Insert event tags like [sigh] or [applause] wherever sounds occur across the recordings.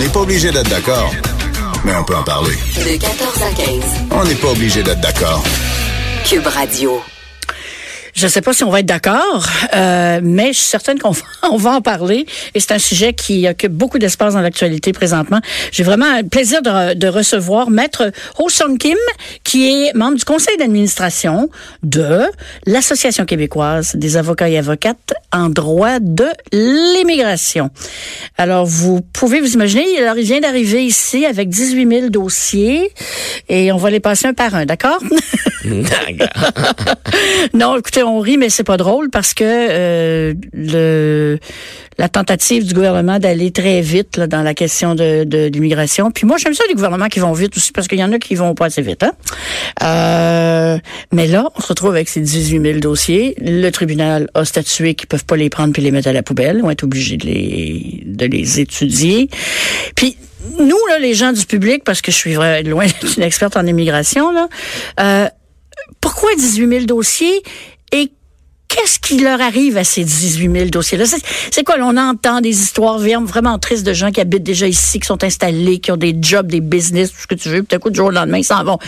n'est pas obligé d'être d'accord, mais on peut en parler. De 14 à 15. On n'est pas obligé d'être d'accord. Cube Radio. Je ne sais pas si on va être d'accord, euh, mais je suis certaine qu'on [laughs] va, on va en parler. Et c'est un sujet qui occupe beaucoup d'espace dans l'actualité présentement. J'ai vraiment le plaisir de, de recevoir Maître Ho Sung Kim, qui est membre du conseil d'administration de l'Association québécoise des avocats et avocates en droit de l'immigration. Alors, vous pouvez vous imaginer, alors il vient d'arriver ici avec 18 000 dossiers et on va les passer un par un, d'accord? [laughs] non, écoutez, on rit, mais c'est pas drôle parce que euh, le la tentative du gouvernement d'aller très vite là, dans la question de, de, l'immigration. Puis moi, j'aime ça les gouvernements qui vont vite aussi parce qu'il y en a qui vont pas assez vite. Hein? Euh, mais là, on se retrouve avec ces 18 000 dossiers. Le tribunal a statué qu'ils peuvent pas les prendre puis les mettre à la poubelle. Ils vont être obligés de les, de les étudier. Puis nous, là, les gens du public, parce que je suis loin d'être une experte en immigration, là, euh, pourquoi 18 000 dossiers? Et qu'est-ce qui leur arrive à ces 18 000 dossiers-là? C'est quoi? On entend des histoires vraiment tristes de gens qui habitent déjà ici, qui sont installés, qui ont des jobs, des business, tout ce que tu veux, puis d'un coup, du jour au lendemain, ils s'en vont.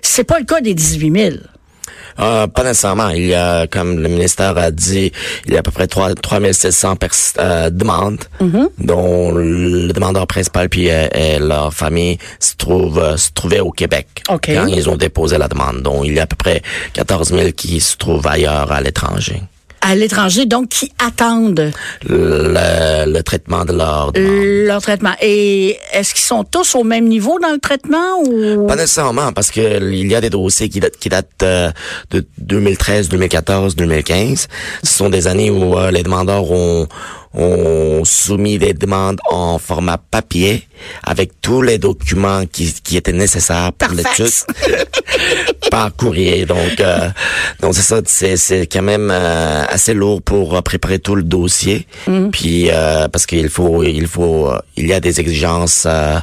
C'est pas le cas des 18 000. Euh, pas nécessairement. Il y a, comme le ministère a dit, il y a à peu près 3, 3700 euh, demandes, Mm-hmm. dont le demandeur principal puis euh, et leur famille se trouve euh, se trouvaient au Québec quand ils ont déposé la demande. Donc il y a à peu près 14 000 qui se trouvent ailleurs à l'étranger. À l'étranger, donc, qui attendent Le, le traitement de leur demande. leur traitement. Et est-ce qu'ils sont tous au même niveau dans le traitement ou... Pas nécessairement, parce que il y a des dossiers qui datent, qui datent euh, de 2013, 2014, 2015. Ce sont des années où euh, les demandeurs ont, ont soumis des demandes en format papier avec tous les documents qui, qui étaient nécessaires pour l'étude [laughs] par courrier. Donc, euh, donc c'est ça, c'est c'est quand même euh, assez lourd pour euh, préparer tout le dossier. Puis euh, parce qu'il faut il faut euh, il y a des exigences euh,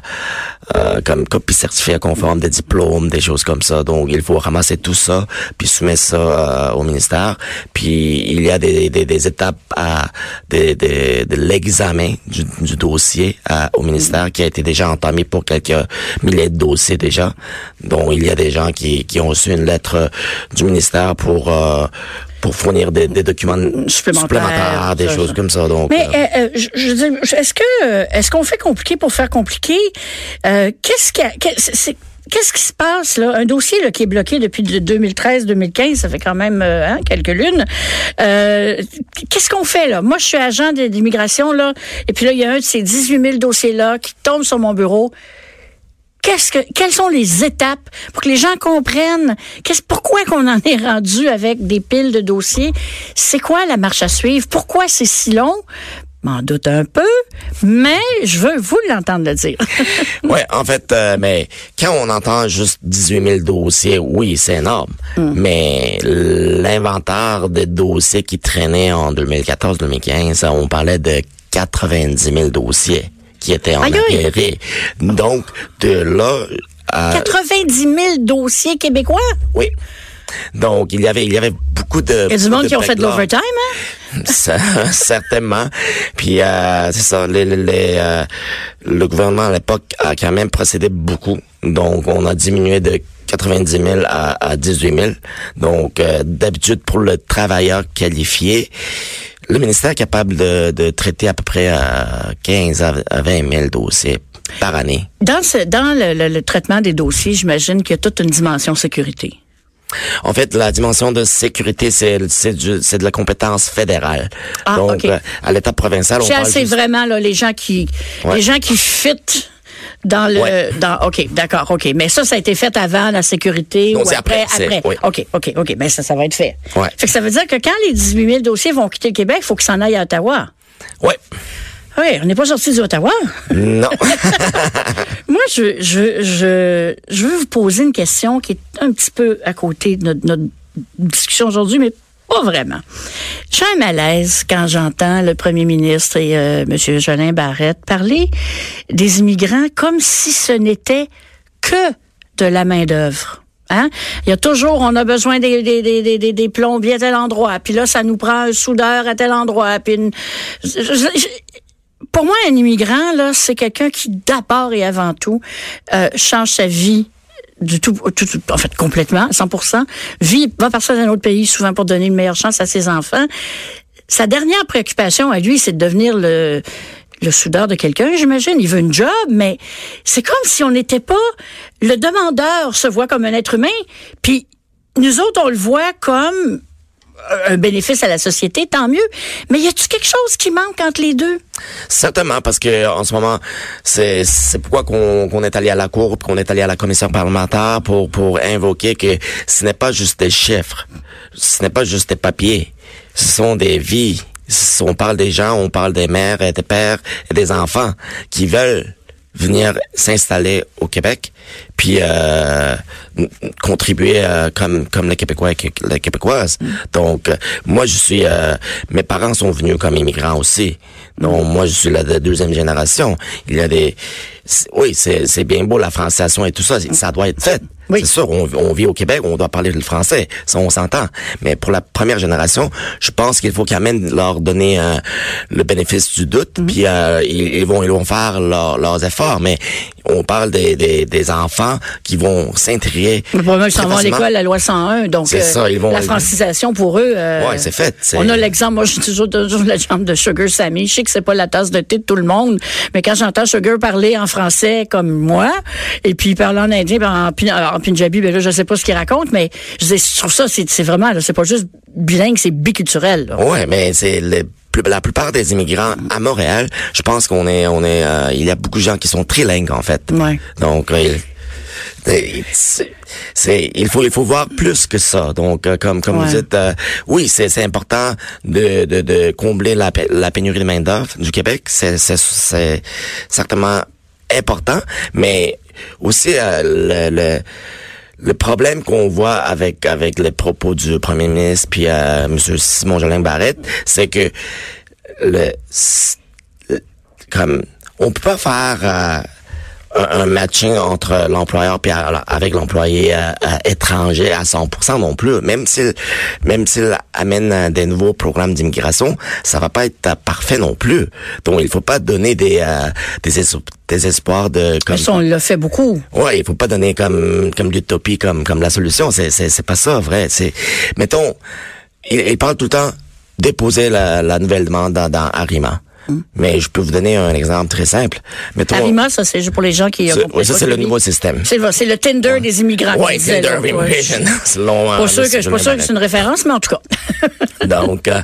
euh, comme copie certifiée conforme, des diplômes, des choses comme ça. Donc il faut ramasser tout ça puis soumettre ça euh, au ministère. Puis il y a des des, des étapes à de, de, de l'examen du, du dossier à- au ministère qui a été déjà entamé pour quelques milliers de dossiers déjà. Donc il y a des gens qui qui ont reçu une lettre euh, du ministère pour euh, pour fournir des, des documents supplémentaires, des ça, choses ça. comme ça. Donc, Mais euh, euh, euh, je, est-ce que euh, est-ce qu'on fait compliqué pour faire compliqué? Euh, Qu'est-ce qui a- qu'est- c'est- c'est- Qu'est-ce qui se passe là? Un dossier qui est bloqué depuis 2013-2015, ça fait quand même euh, hein, quelques lunes. Euh, Qu'est-ce qu'on fait là? Moi, je suis agent d'immigration là, et puis là, il y a un de ces 18 000 dossiers là qui tombe sur mon bureau. Qu'est-ce que, quelles sont les étapes pour que les gens comprennent? Qu'est-ce, pourquoi qu'on en est rendu avec des piles de dossiers? C'est quoi la marche à suivre? Pourquoi c'est si long? M'en doute un peu, mais je veux vous l'entendre le dire. [laughs] Ouais, en fait, euh, mais quand on entend juste 18 000 dossiers, oui, c'est énorme. Hmm. Mais l'inventaire des dossiers qui traînaient en 2014-2015, on parlait de 90 000 dossiers qui étaient en arriéré. Donc, de là... à- 90 000 dossiers québécois? oui. Donc, il y avait, il y avait beaucoup de... Il y a du monde qui ont fait de l'overtime, hein? [laughs] Ça, certainement. Puis euh, c'est ça, les, les- les, euh, le gouvernement à l'époque a quand même procédé beaucoup. Donc on a diminué de 90 000 à, à 18 000. Donc euh, d'habitude pour le travailleur qualifié, le ministère est capable de, de traiter à peu près à 15 à à 20 000 dossiers par année. Dans, ce, dans le, le- le traitement des dossiers, j'imagine qu'il y a toute une dimension sécurité. En fait, la dimension de sécurité, c'est c'est c'est de la compétence fédérale. Ah, Donc, euh, à l'état provincial, on C'est parle juste- vraiment là, les gens qui Ouais. les gens qui fit dans le Ouais. dans OK, d'accord, OK, mais ça ça a été fait avant la sécurité Non, ou c'est après après, c'est- après? oui. OK, OK, OK, mais ça ça va être fait. Ouais. Fait que ça veut dire que quand les 18 000 dossiers vont quitter le Québec, il faut qu'ils s'en aillent à Ottawa? Ouais. Oui, on n'est pas sorti du Ottawa. Non. [laughs] Moi, je, je, je, je veux vous poser une question qui est un petit peu à côté de notre, notre discussion aujourd'hui, mais pas vraiment. J'ai un malaise quand j'entends le premier ministre et euh, M. Jolin Barrette parler des immigrants comme si ce n'était que de la main-d'œuvre. Hein? Il y a toujours, on a besoin des, des, des, des, plombiers à tel endroit, puis là, ça nous prend un soudeur à tel endroit, puis une- pour moi, un immigrant, là, c'est quelqu'un qui, d'abord et avant tout, euh, change sa vie du tout, tout, tout- en fait, complètement, 100%, vit, va partir dans un autre pays, souvent pour donner une meilleure chance à ses enfants. Sa dernière préoccupation à lui, c'est de devenir le, le soudeur de quelqu'un, j'imagine. Il veut une job, mais c'est comme si on n'était pas, le demandeur se voit comme un être humain, puis nous autres, on le voit comme un bénéfice à la société, tant mieux. Mais y a-tu quelque chose qui manque entre les deux? Certainement, parce que en ce moment, c'est pourquoi qu'on qu'on est allé à la cour, qu'on est allé à la commission parlementaire pour pour invoquer que ce n'est pas juste des chiffres, ce n'est pas juste des papiers, ce sont des vies. On parle des gens, on parle des mères et des pères et des enfants qui veulent venir s'installer au Québec, puis euh, contribuer euh, comme comme les Québécois et les Québécoises. Donc euh, moi je suis euh, mes parents sont venus comme immigrants aussi. Donc moi je suis la de deuxième génération. Il y a des oui, c'est c'est bien beau la francisation et tout ça, ça doit être fait. Oui. C'est sûr, on, on vit au Québec, on doit parler le français, ça on s'entend. Mais pour la première génération, je pense qu'il faut quand même leur donner euh, le bénéfice du doute, puis euh, ils, ils vont ils vont faire leur- leurs efforts. Mais on parle des, des, des enfants qui vont s'intégrer. Mais Probablement qu'ils s'en vont à l'école, la loi 101. Donc, C'est ça, ils vont- la francisation pour eux. euh, Ouais, c'est fait, On a l'exemple, moi, j'ai toujours, toujours l'exemple de Sugar Sammy. Je sais que c'est pas la tasse de thé de tout le monde, mais quand j'entends Sugar parler en français comme moi, et puis parler en indien, en, en punjabi, ben là, je sais pas ce qu'il raconte, mais je, dis, je trouve ça, c'est vraiment, c'est pas juste bilingue, c'est biculturel. là. Ouais, mais c'est la plupart des immigrants à Montréal, je pense qu'on est, on est, euh, il y a beaucoup de gens qui sont trilingues en fait. Ouais. Donc, euh, il- c'est, c'est- il faut, il faut voir plus que ça. Donc, euh, comme, comme Ouais. vous dites, euh, oui, c'est, c'est important de, de, de combler la, pé- la pénurie de main d'œuvre du Québec. C'est certainement important, mais aussi euh, le, le le problème qu'on voit avec avec les propos du premier ministre puis euh, monsieur Simon Jolin Barrette, c'est que le- comme on peut pas faire euh, un, un matching entre l'employeur puis euh, avec l'employé euh, euh, étranger à 100% non plus. Même s'il même s'il amène des nouveaux programmes d'immigration, ça va pas être parfait non plus. Donc il faut pas donner des euh, des, es- des espoirs de comme Mais ça, on l'a fait beaucoup. Ouais, il faut pas donner comme comme l'utopie comme comme la solution. C'est c'est c'est pas ça vrai. C'est mettons, il, il parle tout le temps déposer la, la nouvelle demande dans, dans Arima. Mais je peux vous donner un exemple très simple. Mettons, Arima, ça, c'est juste pour les gens qui... comprennent ouais, ça c'est le nouveau système. C'est le- Tinder des immigrants. Disaient, Tinder of Immigration. [laughs] Selon, Pas sûr que, je suis pas sûr que c'est une référence, mais en tout cas. [laughs] [laughs] Donc, euh,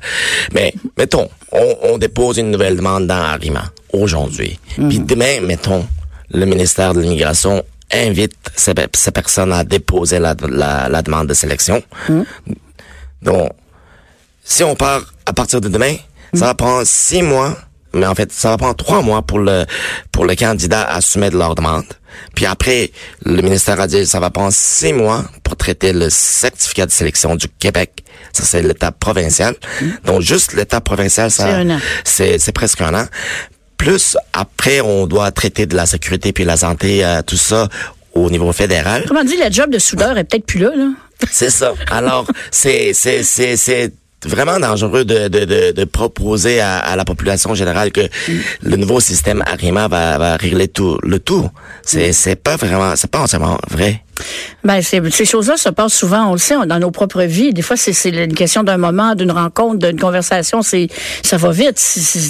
mais mettons, on, on dépose une nouvelle demande dans Arima aujourd'hui. Puis demain, mettons, le ministère de l'immigration invite ces, pe- ces personnes à déposer la, la, la demande de sélection. Donc, si on part à partir de demain, ça va prendre six mois, mais en fait, ça va prendre trois mois pour le pour le candidat à soumettre leur demande. Puis après, le ministère a dit ça va prendre six mois pour traiter le certificat de sélection du Québec. Ça, c'est l'étape provinciale. Donc, juste l'étape provinciale, ça, C'est presque un an. Plus après, on doit traiter de la sécurité puis la santé, euh, tout ça au niveau fédéral. Comment dire, la job de soudeur est peut-être plus là, là? C'est ça. Alors, [laughs] c'est c'est c'est c'est vraiment dangereux de, de, de, de proposer à, à la population générale que le nouveau système Arima va, va régler tout le tout. C'est pas vraiment c'est pas entièrement vrai. Ben, ces choses-là se passent souvent, on le sait, dans nos propres vies. Des fois, c'est une question d'un moment, d'une rencontre, d'une conversation. C'est, ça va vite.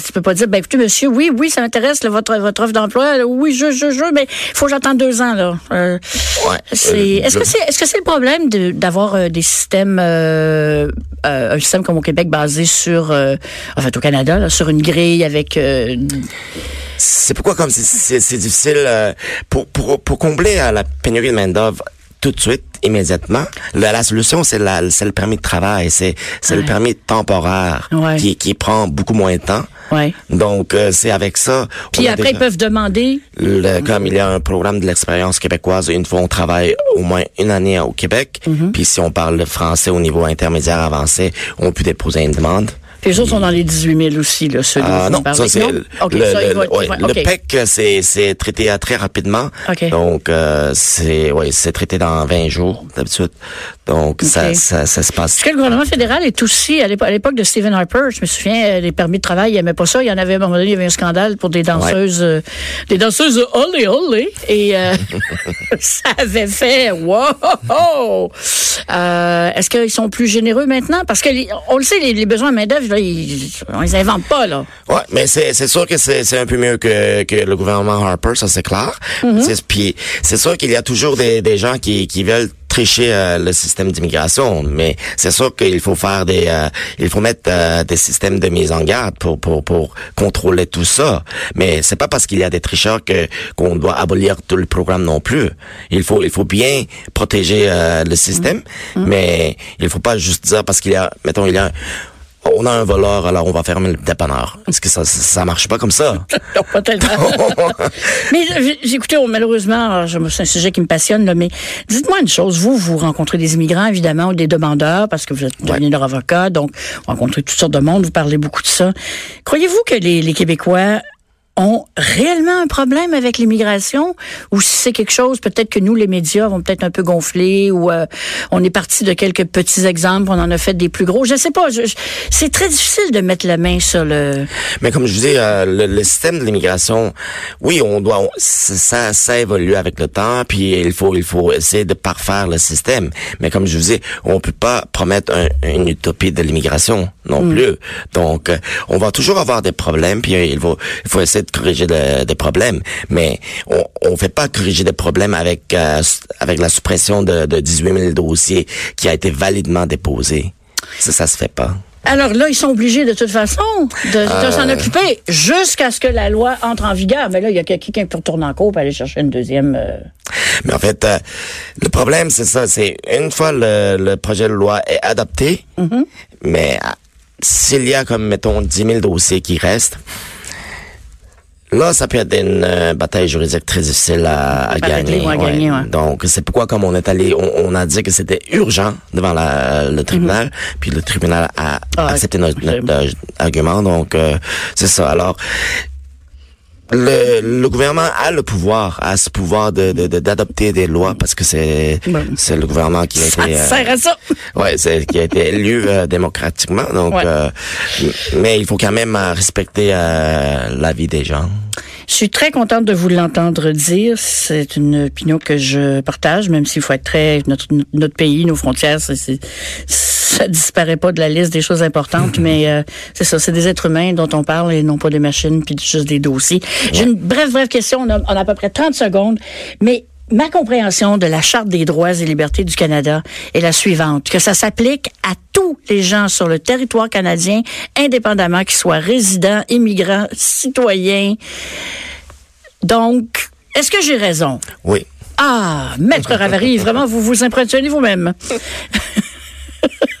Tu peux pas dire, ben, écoutez, monsieur, oui, oui, ça m'intéresse, là, votre, votre offre d'emploi. Oui, je, je, je, mais il faut que j'attende deux ans, là. Euh, Ouais. c'est, Euh, est-ce que c'est, est-ce que c'est le problème de- d'avoir euh, des systèmes, euh, euh, un système comme au Québec basé sur, euh, en fait, au Canada, là, sur une grille avec, euh, C'est pourquoi comme c'est- difficile euh, pour pour pour combler euh, la pénurie de main d'œuvre tout de suite, immédiatement. La, la solution c'est le permis de travail, c'est c'est le Ouais. permis temporaire Ouais. qui qui prend beaucoup moins de temps. ouais. Donc euh, c'est avec ça. Puis après, ils peuvent demander, Le- comme il y a un programme de l'expérience québécoise, une fois on travaille au moins une année au Québec, Mhm. puis si on parle le français au niveau intermédiaire avancé, on peut déposer une demande Puis les autres sont dans les 18 000 aussi, là, ceux Ah, non, ça c'est le, ouais. PEC, c'est traité euh, très rapidement. Donc euh, c'est ouais, c'est traité dans 20 jours d'habitude. Donc ça, ça ça se passe. Parce que le gouvernement fédéral est aussi, à l'épo- à l'époque de Stephen Harper, je me souviens, euh, les permis de travail, il n'aimait pas ça. Il y en avait, à un moment donné, il y avait un scandale pour des danseuses, euh, des danseuses olé olé. Et euh, [laughs] ça avait fait, wow! Est-ce qu'ils sont plus généreux maintenant? Parce que, on le sait, les, les besoins de main-d'œuvre, on les invente pas, là. Ouais, mais c'est c'est sûr que c'est c'est un peu mieux que que le gouvernement Harper, ça c'est clair. Mm-hmm. C'est- Puis c'est sûr qu'il y a toujours des des gens qui qui veulent tricher euh, le système d'immigration, mais c'est sûr qu'il faut faire des euh, il faut mettre euh, des systèmes de mise en garde pour pour pour contrôler tout ça. Mais c'est pas parce qu'il y a des tricheurs que qu'on doit abolir tout le programme non plus. Il faut il faut bien protéger euh, le système, mais il faut pas juste dire parce qu'il y a mettons il y a on a un voleur, alors on va fermer le dépanneur. Est-ce que ça, ça, marche pas comme ça? [laughs] Non, pas tellement. [laughs] mais euh, écoutez, oh, malheureusement, je- c'est un sujet qui me passionne, là, mais dites-moi une chose. Vous, vous rencontrez des immigrants, évidemment, ou des demandeurs, parce que vous êtes devenu leur avocat, donc vous rencontrez toutes sortes de monde, vous parlez beaucoup de ça. Croyez-vous que les, les Québécois ont réellement un problème avec l'immigration? Ou si c'est quelque chose peut-être que nous les médias vont peut-être un peu gonfler ou euh, on est parti de quelques petits exemples on en a fait des plus gros je sais pas je- je- c'est très difficile de mettre la main sur le Mais comme je vous dis, euh, le, le système de l'immigration, oui, on doit, on- ça, ça évolue avec le temps, puis il faut, il faut essayer de parfaire le système. Mais comme je vous dis, on peut pas promettre un- une utopie de l'immigration non plus. Donc, euh, on va toujours avoir des problèmes, puis il faut, il faut essayer de corriger des problèmes. Mais on, on fait pas corriger des problèmes avec, euh, avec la suppression de, de 18 000 dossiers qui a été validement déposé. Ça, ça se fait pas. Alors là, ils sont obligés de toute façon de, de s'en occuper jusqu'à ce que la loi entre en vigueur. Mais là, il y a quelqu'un qui peut retourner en cours pour aller chercher une deuxième. euh, Mais en fait, euh, le problème, c'est ça, c'est une fois le, le projet de loi est adopté, mais euh, s'il y a comme, mettons, 10 000 dossiers qui restent, là, ça peut être une euh, bataille juridique très difficile à, à gagner. gagner, ouais. Donc, c'est pourquoi, comme on est allé, on, on a dit que c'était urgent devant la, le tribunal, puis le tribunal a Ah, accepté notre, notre, euh, argument. Donc, euh, c'est ça. Alors, le, le gouvernement a le pouvoir, a ce pouvoir de de- de- d'adopter des lois parce que c'est Bon. c'est le gouvernement qui a Ça été euh, sert à ça. ouais c'est qui a été élu euh, démocratiquement donc Ouais. euh, mais il faut quand même euh, respecter euh, la vie des gens. Je suis très contente de vous l'entendre dire. C'est une opinion que je partage, même s'il faut être très notre notre pays, nos frontières, c'est- ça disparaît pas de la liste des choses importantes, mais euh, c'est ça, c'est des êtres humains dont on parle et non pas des machines puis juste des dossiers. J'ai une brève brève question. On a, on a à peu près 30 secondes, mais Ma compréhension de la Charte des droits et libertés du Canada est la suivante, que ça s'applique à tous les gens sur le territoire canadien, indépendamment qu'ils soient résidents, immigrants, citoyens. Donc, est-ce que j'ai raison? Oui. Ah, Maître Ravary, vraiment, vous vous impressionnez vous-même. [laughs]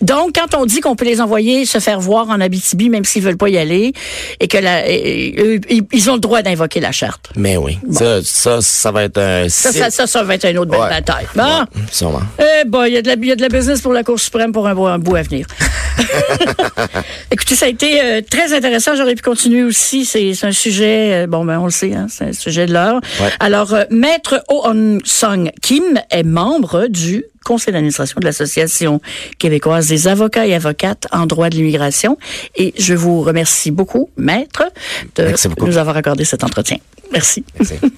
Donc, quand on dit qu'on peut les envoyer se faire voir en Abitibi, même s'ils veulent pas y aller, et que la, et- et- ils- ont le droit d'invoquer la charte. Mais oui. Ça, ça ça va être un Ça, ça, ça, ça va être une autre belle Ouais. bataille. Bon. Ouais, sûrement. Eh ben, il y a de la, il y a de la business pour la Cour suprême pour un bout, un bout à venir. Écoutez, ça a été euh, très intéressant. J'aurais pu continuer aussi. C'est un sujet, euh, bon, ben, on le sait, hein, c'est un sujet de l'heure. Ouais. Alors, euh, Maître Oh Song Kim est membre du conseil d'administration de l'Association québécoise des avocats et avocates en droit de l'immigration. Et je vous remercie beaucoup, Maître, de beaucoup. nous avoir accordé cet entretien. Merci. Merci. [laughs]